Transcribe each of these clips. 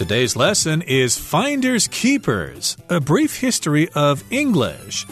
Today's lesson is Finders Keepers, a brief history of English.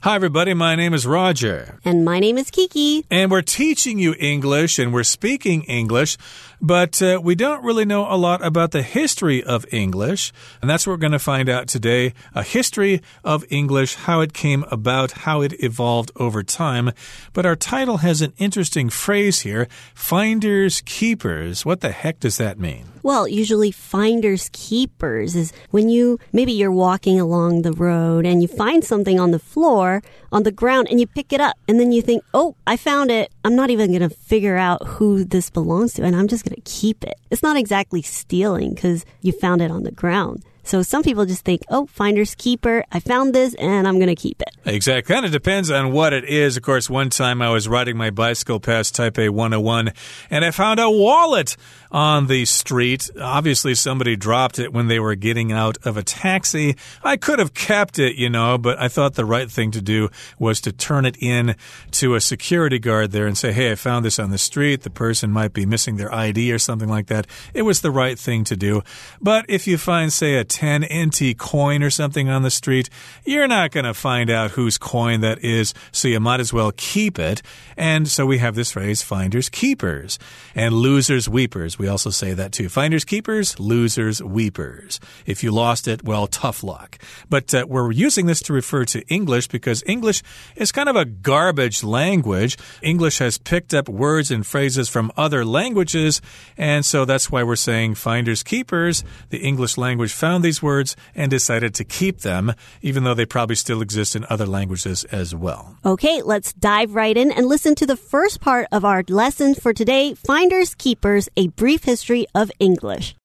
Hi, everybody. My name is Roger. And my name is Kiki. And we're teaching you English and we're speaking English, but uh, we don't really know a lot about the history of English. And that's what we're going to find out today a history of English, how it came about, how it evolved over time. But our title has an interesting phrase here finders keepers. What the heck does that mean? Well, usually finders keepers is when you maybe you're walking along the road and you find something on the floor, on the ground, and you pick it up. And then you think, oh, I found it. I'm not even going to figure out who this belongs to, and I'm just going to keep it. It's not exactly stealing because you found it on the ground. So some people just think, oh, finder's keeper. I found this and I'm going to keep it. Exactly. Kind of depends on what it is. Of course, one time I was riding my bicycle past Taipei 101 and I found a wallet on the street. Obviously, somebody dropped it when they were getting out of a taxi. I could have kept it, you know, but I thought the right thing to do was to turn it in to a security guard there and say, hey, I found this on the street. The person might be missing their ID or something like that. It was the right thing to do. But if you find, say, a 10 NT coin or something on the street, you're not going to find out whose coin that is, so you might as well keep it. And so we have this phrase, finders keepers, and losers weepers. We also say that too. Finders keepers, losers weepers. If you lost it, well, tough luck. But uh, we're using this to refer to English because English is kind of a garbage language. English has picked up words and phrases from other languages, and so that's why we're saying finders keepers. The English language found these words and decided to keep them, even though they probably still exist in other languages as well. Okay, let's dive right in and listen to the first part of our lesson for today Finders Keepers, a brief history of English.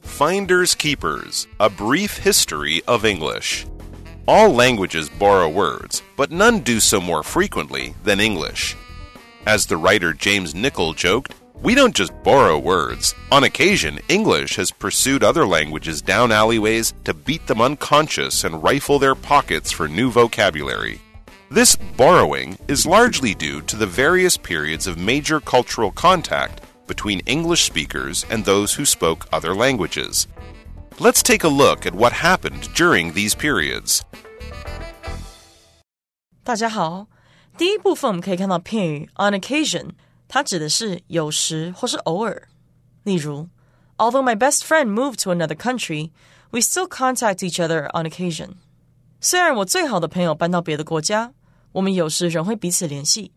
Finders Keepers, a brief history of English. All languages borrow words, but none do so more frequently than English. As the writer James Nicoll joked, we don't just borrow words. On occasion, English has pursued other languages down alleyways to beat them unconscious and rifle their pockets for new vocabulary. This borrowing is largely due to the various periods of major cultural contact between English speakers and those who spoke other languages. Let's take a look at what happened during these periods. 大家好，第一部分我们可以看到片语 on occasion。 它指的是有时或是偶尔。例如，Although my best friend moved to another country, we still contact each other on occasion. 虽然我最好的朋友搬到别的国家，我们有时仍会彼此联系。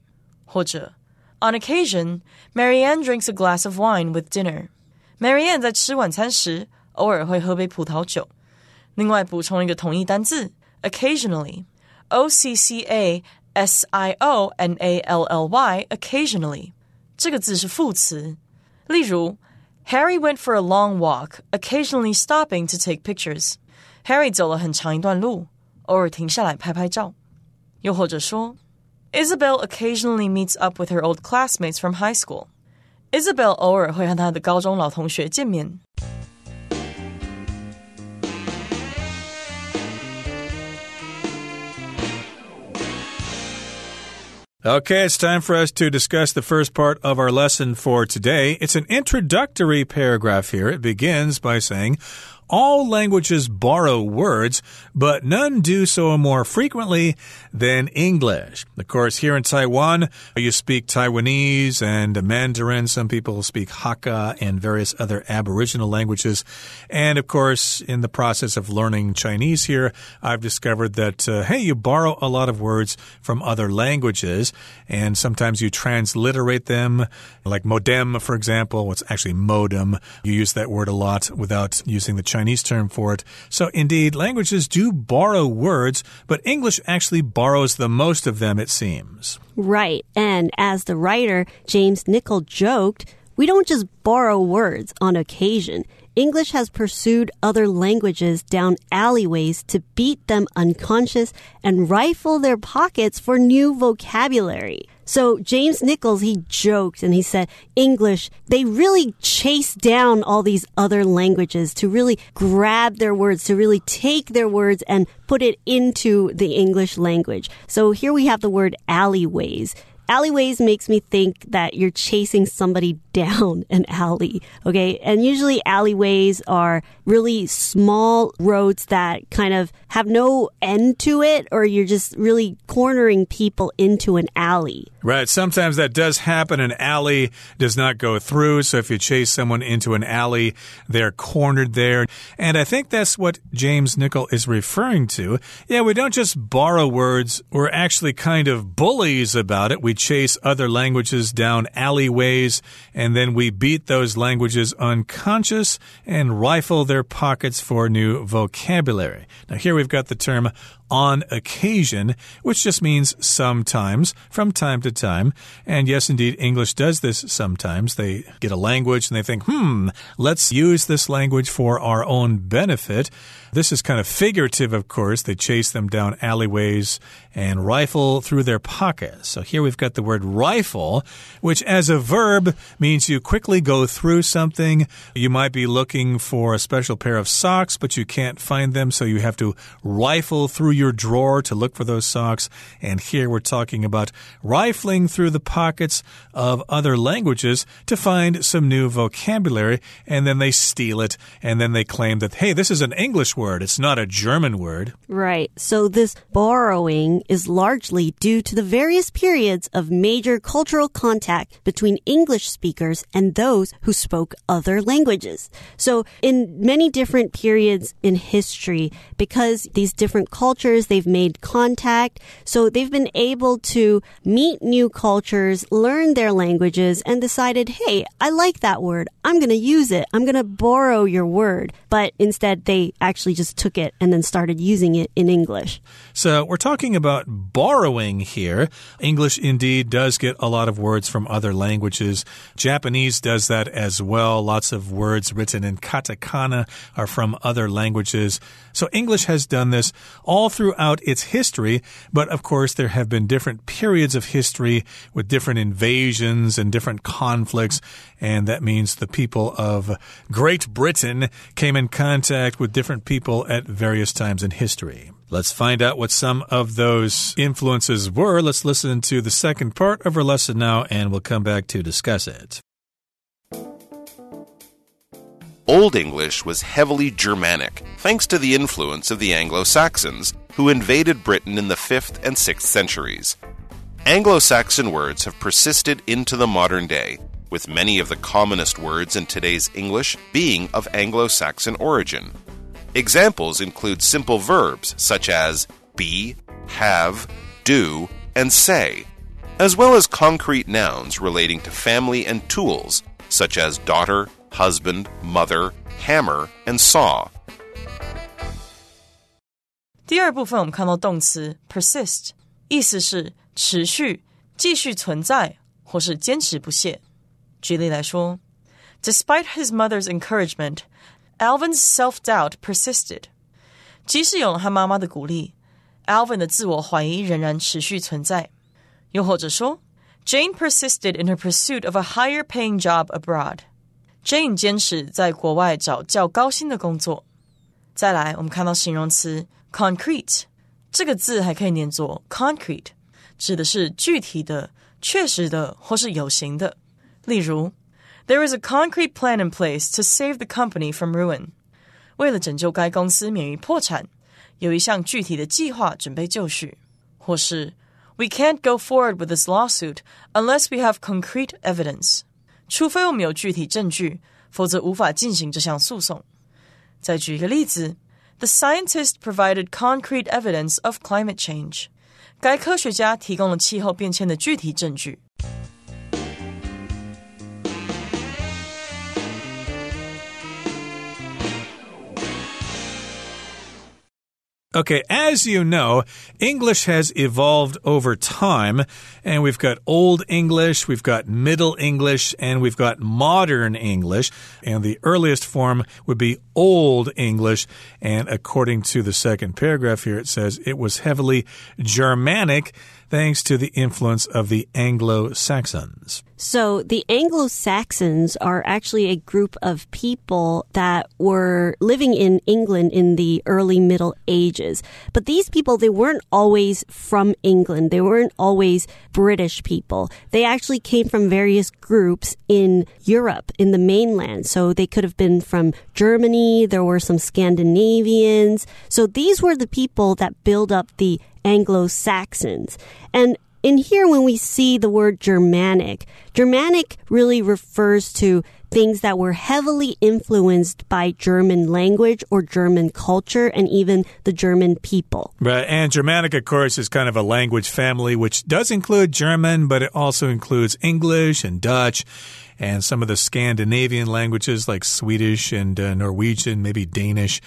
或者，On occasion, Marianne drinks a glass of wine with dinner. Marianne 在吃晚餐时偶尔会喝杯葡萄酒。另外补充一个同义单字，occasionally, O C C A S I O N A L L Y, occasionally. 这个字是副词。例如，Harry went for a long walk, occasionally stopping to take pictures. Harry 走了很长一段路，偶尔停下来拍拍照。又或者说，Isabel occasionally meets up with her old classmates from high school. Isabel 偶尔会和她的高中老同学见面。 Okay, it's time for us to discuss the first part of our lesson for today. It's an introductory paragraph here. It begins by saying, all languages borrow words, but none do so more frequently than English. Of course, here in Taiwan, you speak Taiwanese and Mandarin. Some people speak Hakka and various other Aboriginal languages. And of course, in the process of learning Chinese here, I've discovered that, uh, hey, you borrow a lot of words from other languages, and sometimes you transliterate them, like modem, for example. It's actually modem. You use that word a lot without using the Chinese term for it. So, indeed, languages do borrow words, but English actually borrows the most of them, it seems. Right. And as the writer, James Nicoll, joked, we don't just borrow words on occasion. English has pursued other languages down alleyways to beat them unconscious and rifle their pockets for new vocabulary. So James Nicolls, he joked and he said, English, they really chase down all these other languages to really grab their words, to really take their words and put it into the English language. So here we have the word alleyways. Alleyways makes me think that you're chasing somebody down an alley. Okay. And usually alleyways are really small roads that kind of have no end to it, or you're just really cornering people into an alley. Right. Sometimes that does happen. An alley does not go through. So if you chase someone into an alley, they're cornered there. And I think that's what James Nicoll is referring to. Yeah, we don't just borrow words, we're actually kind of bullies about it. We chase other languages down alleyways and then we beat those languages unconscious and rifle their pockets for new vocabulary. Now, here we've got the term on occasion, which just means sometimes, from time to time. And yes, indeed, English does this sometimes. They get a language and they think, hmm, let's use this language for our own benefit. This is kind of figurative, of course. They chase them down alleyways and rifle through their pockets. So here we've got the word rifle, which as a verb means you quickly go through something. You might be looking for a special pair of socks, but you can't find them, so you have to rifle through your drawer to look for those socks. And here we're talking about rifling through the pockets of other languages to find some new vocabulary, and then they steal it, and then they claim that, hey, this is an English word, it's not a German word. Right. So this borrowing is largely due to the various periods of major cultural contact between English speakers and those who spoke other languages. So in many different periods in history, because these different cultures, they've made contact. So they've been able to meet new cultures, learn their languages, and decided, hey, I like that word. I'm going to use it. I'm going to borrow your word. But instead, they actually just took it and then started using it in English. So we're talking about about borrowing here. English indeed does get a lot of words from other languages. Japanese does that as well. Lots of words written in katakana are from other languages. So English has done this all throughout its history, but of course there have been different periods of history with different invasions and different conflicts, and that means the people of Great Britain came in contact with different people at various times in history. Let's find out what some of those influences were. Let's listen to the second part of our lesson now, and we'll come back to discuss it. Old English was heavily Germanic, thanks to the influence of the Anglo Saxons, who invaded Britain in the 5th and 6th centuries. Anglo Saxon words have persisted into the modern day, with many of the commonest words in today's English being of Anglo Saxon origin. Examples include simple verbs such as be, have, do, and say, as well as concrete nouns relating to family and tools such as daughter, husband, mother, hammer, and saw. 第二部分我们看到动词 persist，意思是持续、继续存在或是坚持不懈。举例来说，Despite his mother's encouragement, Alvin's self-doubt persisted。即使有了他妈妈的鼓励，Alvin 的自我怀疑仍然持续存在。又或者说，Jane persisted in her pursuit of a higher-paying job abroad。 Jane 坚持在国外找较高薪的工作。再来，我们看到形容词 concrete 这个字还可以念作 concrete，指的是具体的、确实的或是有形的。例如 there is a concrete plan in place to save the company from ruin. 为了拯救该公司免于破产，有一项具体的计划准备就绪。或是 We can't go forward with this lawsuit unless we have concrete evidence. 除非我们有具体证据，否则无法进行这项诉讼。再举一个例子：The scientist provided concrete evidence of climate change. 该科学家提供了气候变迁的具体证据。Okay, as you know, English has evolved over time, and we've got Old English, we've got Middle English, and we've got Modern English. And the earliest form would be Old English. And according to the second paragraph here, it says it was heavily Germanic thanks to the influence of the Anglo Saxons. So the Anglo Saxons are actually a group of people that were living in England in the early Middle Ages. But these people, they weren't always from England. They weren't always British people. They actually came from various groups in Europe, in the mainland. So they could have been from Germany. There were some Scandinavians. So these were the people that build up the Anglo-Saxons. And in here, when we see the word Germanic, Germanic really refers to things that were heavily influenced by German language or German culture and even the German people. Right. And Germanic, of course, is kind of a language family which does include German, but it also includes English and Dutch and some of the Scandinavian languages like Swedish and uh, Norwegian, maybe Danish.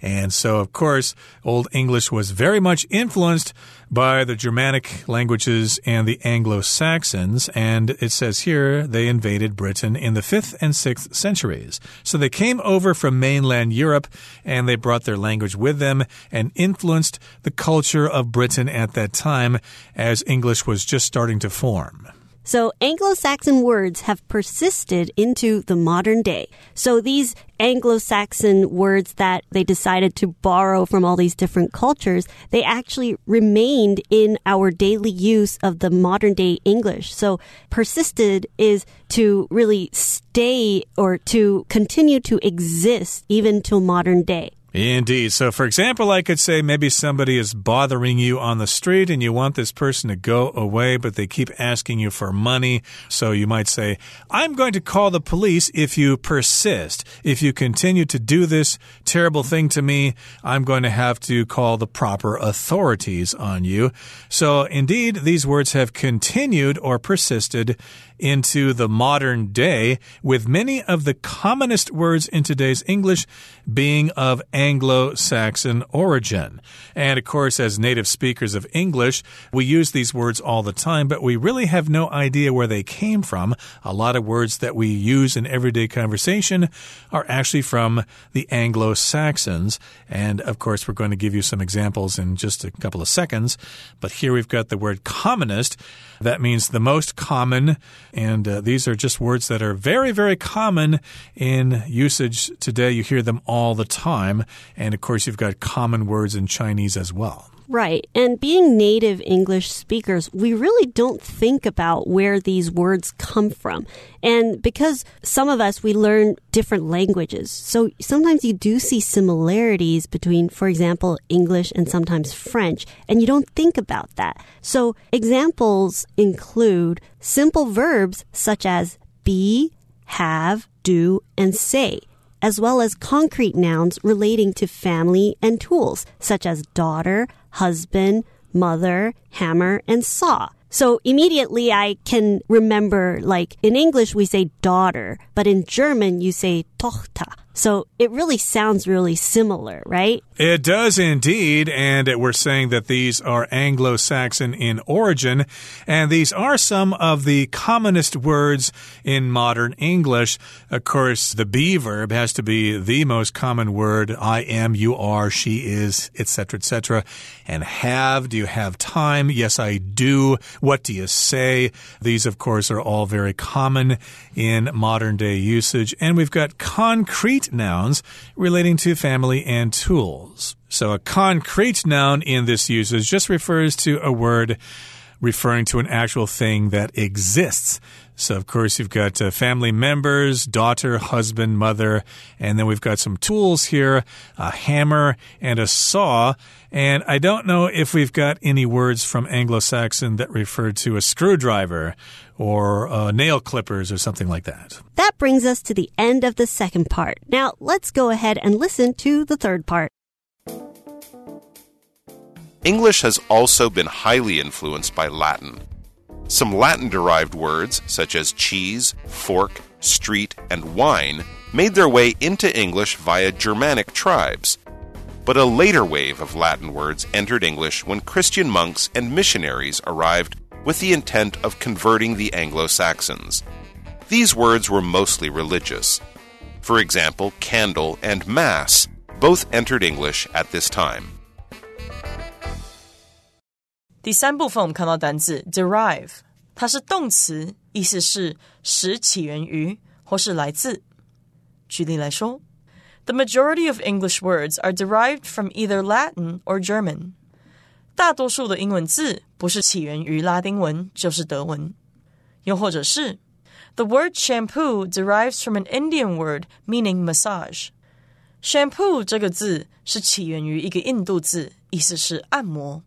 And so, of course, Old English was very much influenced by the Germanic languages and the Anglo Saxons. And it says here they invaded Britain in the 5th and 6th centuries. So they came over from mainland Europe and they brought their language with them and influenced the culture of Britain at that time as English was just starting to form. So Anglo-Saxon words have persisted into the modern day. So these Anglo-Saxon words that they decided to borrow from all these different cultures, they actually remained in our daily use of the modern day English. So persisted is to really stay or to continue to exist even till modern day. Indeed. So, for example, I could say maybe somebody is bothering you on the street and you want this person to go away, but they keep asking you for money. So you might say, I'm going to call the police if you persist. If you continue to do this terrible thing to me, I'm going to have to call the proper authorities on you. So, indeed, these words have continued or persisted into the modern day, with many of the commonest words in today's English being of Anglo Saxon origin. And of course, as native speakers of English, we use these words all the time, but we really have no idea where they came from. A lot of words that we use in everyday conversation are actually from the Anglo Saxons. And of course, we're going to give you some examples in just a couple of seconds. But here we've got the word commonest. That means the most common. And uh, these are just words that are very, very common in usage today. You hear them all the time. And of course, you've got common words in Chinese as well. Right. And being native English speakers, we really don't think about where these words come from. And because some of us, we learn different languages. So sometimes you do see similarities between, for example, English and sometimes French, and you don't think about that. So examples include simple verbs such as be, have, do, and say as well as concrete nouns relating to family and tools, such as daughter, husband, mother, hammer, and saw. So immediately I can remember, like in English we say daughter, but in German you say Tochter. So it really sounds really similar, right? It does indeed. And we're saying that these are Anglo Saxon in origin. And these are some of the commonest words in modern English. Of course, the be verb has to be the most common word. I am, you are, she is, etc., etc. And have, do you have time? Yes, I do. What do you say? These, of course, are all very common in modern day usage. And we've got concrete nouns relating to family and tools. So a concrete noun in this usage just refers to a word referring to an actual thing that exists. So, of course, you've got uh, family members, daughter, husband, mother, and then we've got some tools here a hammer and a saw. And I don't know if we've got any words from Anglo Saxon that refer to a screwdriver or uh, nail clippers or something like that. That brings us to the end of the second part. Now, let's go ahead and listen to the third part. English has also been highly influenced by Latin. Some Latin derived words, such as cheese, fork, street, and wine, made their way into English via Germanic tribes. But a later wave of Latin words entered English when Christian monks and missionaries arrived with the intent of converting the Anglo Saxons. These words were mostly religious. For example, candle and mass both entered English at this time. 第三部分我们看到单字 derive，它是动词，意思是使起源于或是来自。举例来说，The majority of English words are derived from either Latin or German。大多数的英文字不是起源于拉丁文，就是德文。又或者是，The word shampoo derives from an Indian word meaning massage。shampoo 这个字是起源于一个印度字，意思是按摩。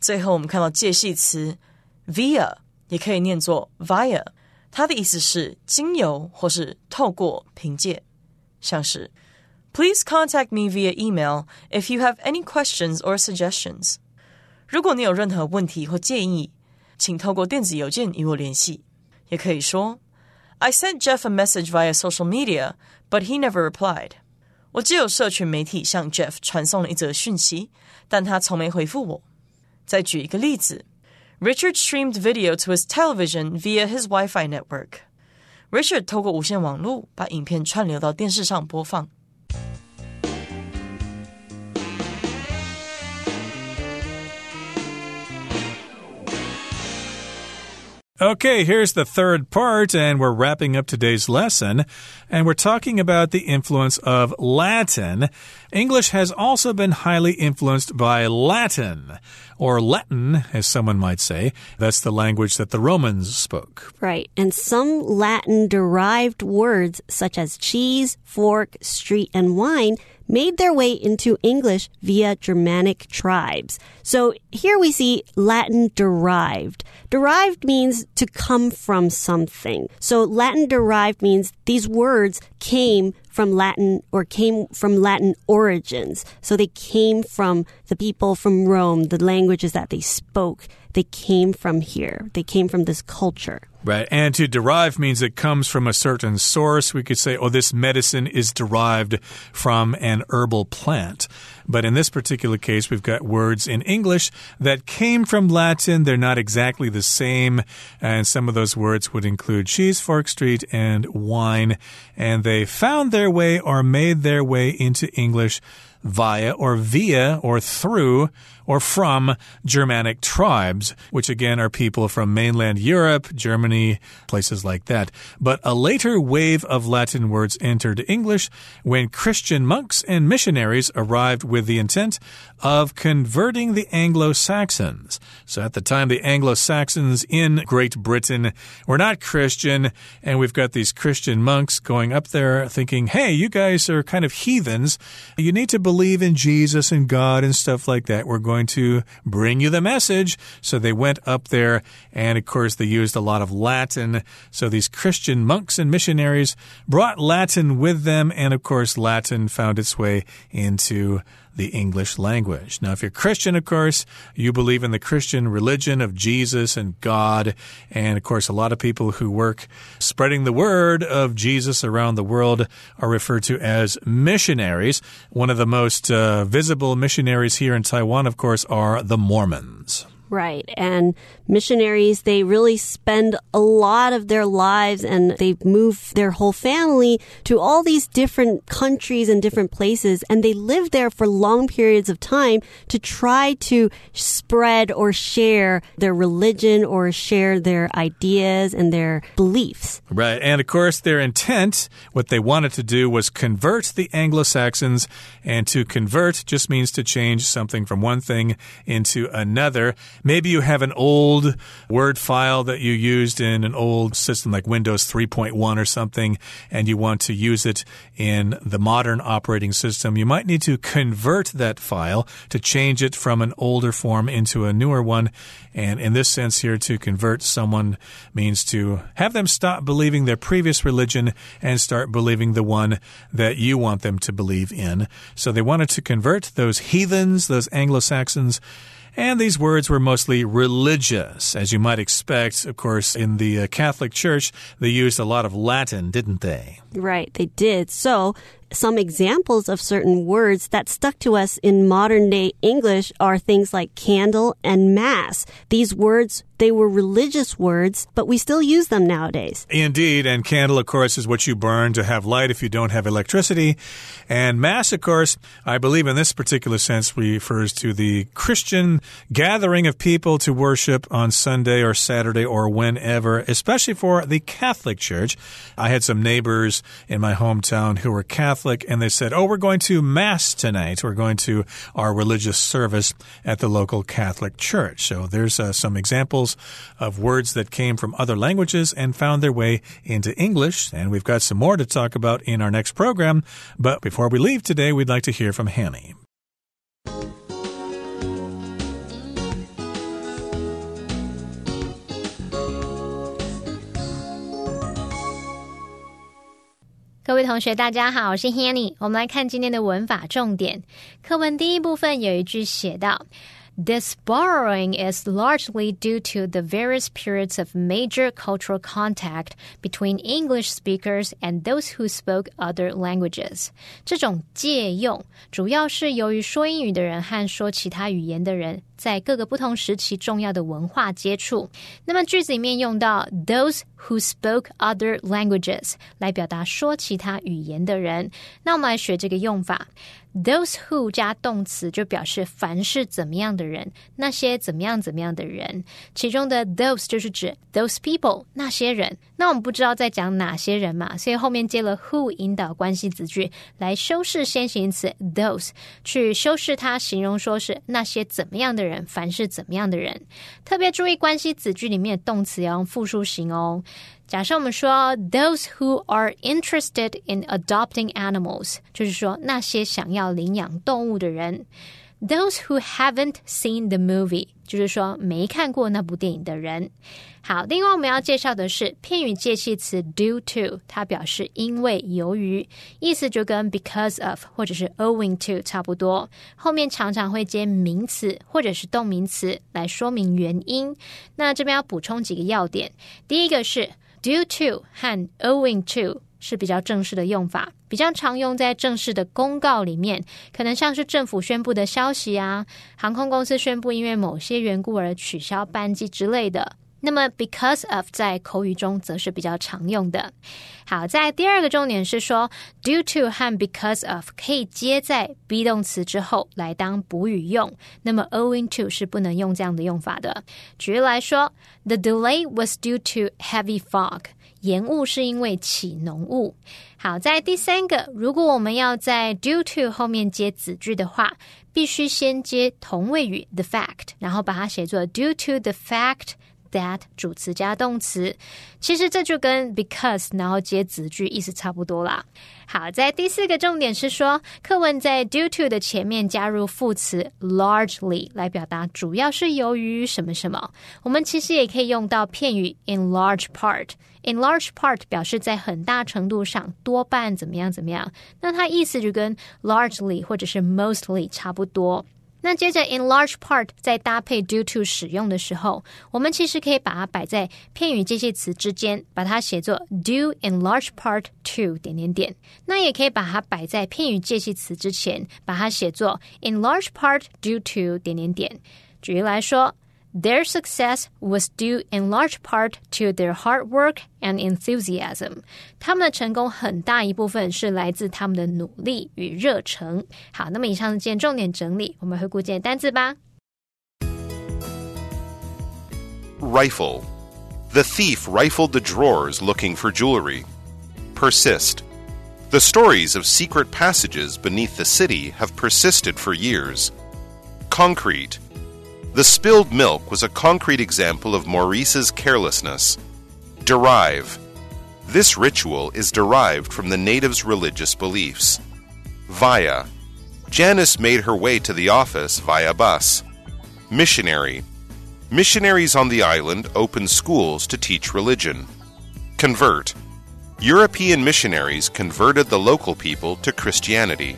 最后我们看到介系词 via，也可以念作 via，它的意思是经由或是透过、凭借，像是 Please contact me via email if you have any questions or suggestions。如果你有任何问题或建议，请透过电子邮件与我联系。也可以说，I sent Jeff a message via social media, but he never replied。我只有社群媒体向 Jeff 传送了一则讯息，但他从没回复我。 再举一个例子，Richard streamed video to his television via his Wi-Fi network。Richard 透过无线网络把影片串流到电视上播放。 Okay, here's the third part, and we're wrapping up today's lesson. And we're talking about the influence of Latin. English has also been highly influenced by Latin, or Latin, as someone might say. That's the language that the Romans spoke. Right. And some Latin derived words, such as cheese, fork, street, and wine, made their way into English via Germanic tribes. So here we see Latin derived. Derived means to come from something. So Latin derived means these words came from Latin or came from Latin origins. So they came from the people from Rome, the languages that they spoke. They came from here. They came from this culture. Right. And to derive means it comes from a certain source. We could say, oh, this medicine is derived from an herbal plant. But in this particular case, we've got words in English that came from Latin. They're not exactly the same. And some of those words would include cheese, fork, street, and wine. And they found their way or made their way into English via or via or through or from Germanic tribes, which again are people from mainland Europe, Germany, places like that. But a later wave of Latin words entered English when Christian monks and missionaries arrived with the intent of converting the Anglo Saxons. So at the time, the Anglo Saxons in Great Britain were not Christian, and we've got these Christian monks going up there thinking, hey, you guys are kind of heathens. You need to believe in Jesus and God and stuff like that. We're going to bring you the message. So they went up there, and of course, they used a lot of Latin. So these Christian monks and missionaries brought Latin with them, and of course, Latin found its way into the English language. Now, if you're Christian, of course, you believe in the Christian religion of Jesus and God. And of course, a lot of people who work spreading the word of Jesus around the world are referred to as missionaries. One of the most uh, visible missionaries here in Taiwan, of course, are the Mormons. Right. And missionaries, they really spend a lot of their lives and they move their whole family to all these different countries and different places. And they live there for long periods of time to try to spread or share their religion or share their ideas and their beliefs. Right. And of course, their intent, what they wanted to do was convert the Anglo Saxons. And to convert just means to change something from one thing into another. Maybe you have an old Word file that you used in an old system like Windows 3.1 or something, and you want to use it in the modern operating system. You might need to convert that file to change it from an older form into a newer one. And in this sense, here, to convert someone means to have them stop believing their previous religion and start believing the one that you want them to believe in. So they wanted to convert those heathens, those Anglo Saxons. And these words were mostly religious, as you might expect. Of course, in the uh, Catholic Church, they used a lot of Latin, didn't they? Right, they did. So, some examples of certain words that stuck to us in modern day English are things like candle and mass. These words They were religious words, but we still use them nowadays. Indeed, and candle, of course, is what you burn to have light if you don't have electricity. And Mass, of course, I believe in this particular sense refers to the Christian gathering of people to worship on Sunday or Saturday or whenever, especially for the Catholic Church. I had some neighbors in my hometown who were Catholic, and they said, Oh, we're going to Mass tonight. We're going to our religious service at the local Catholic Church. So there's uh, some examples of words that came from other languages and found their way into English. And we've got some more to talk about in our next program. But before we leave today, we'd like to hear from Hanny. 各位同学，大家好，我是 Hanny。我们来看今天的文法重点。课文第一部分有一句写到。 This borrowing is largely due to the various periods of major cultural contact between English speakers and those who spoke other languages. 这种借用主要是由于说英语的人和说其他语言的人 在各个不同时期重要的文化接触。那么句子里面用到 those who spoke other languages 来表达说其他语言的人。那我们来学这个用法。Those who 加动词就表示凡是怎么样的人，那些怎么样怎么样的人。其中的 those 就是指 those people 那些人。那我们不知道在讲哪些人嘛，所以后面接了 who 引导关系子句来修饰先行词 those，去修饰它，形容说是那些怎么样的人，凡是怎么样的人。特别注意关系子句里面的动词要用复数型哦。假设我们说 those who are interested in adopting animals，就是说那些想要领养动物的人。Those who haven't seen the movie，就是说没看过那部电影的人。好，另外我们要介绍的是片语介系词 due to，它表示因为、由于，意思就跟 because of 或者是 owing to 差不多。后面常常会接名词或者是动名词来说明原因。那这边要补充几个要点，第一个是。Due to 和 owing to 是比较正式的用法，比较常用在正式的公告里面，可能像是政府宣布的消息啊，航空公司宣布因为某些缘故而取消班机之类的。那么，because of 在口语中则是比较常用的。好，在第二个重点是说，due to 和 because of 可以接在 be 动词之后来当补语用。那么，owing to 是不能用这样的用法的。举例来说，the delay was due to heavy fog，延误是因为起浓雾。好，在第三个，如果我们要在 due to 后面接子句的话，必须先接同位语 the fact，然后把它写作 due to the fact。that 主词加动词，其实这就跟 because 然后接子句意思差不多啦。好，在第四个重点是说，课文在 due to 的前面加入副词 largely 来表达主要是由于什么什么。我们其实也可以用到片语 in large part。In large part 表示在很大程度上，多半怎么样怎么样。那它意思就跟 largely 或者是 mostly 差不多。那接着，in large part 在搭配 due to 使用的时候，我们其实可以把它摆在片语介系词之间，把它写作 due in large part to 点点点。那也可以把它摆在片语介系词之前，把它写作 in large part due to 点点点。举例来说。Their success was due in large part to their hard work and enthusiasm。他们的成功很大一部分是来自他们的努力与热忱。好，那么以上是今天重点整理，我们回顾今天单词吧。Rifle. The thief rifled the drawers looking for jewelry. Persist. The stories of secret passages beneath the city have persisted for years. Concrete. The spilled milk was a concrete example of Maurice's carelessness. Derive. This ritual is derived from the natives' religious beliefs. Via. Janice made her way to the office via bus. Missionary. Missionaries on the island opened schools to teach religion. Convert. European missionaries converted the local people to Christianity.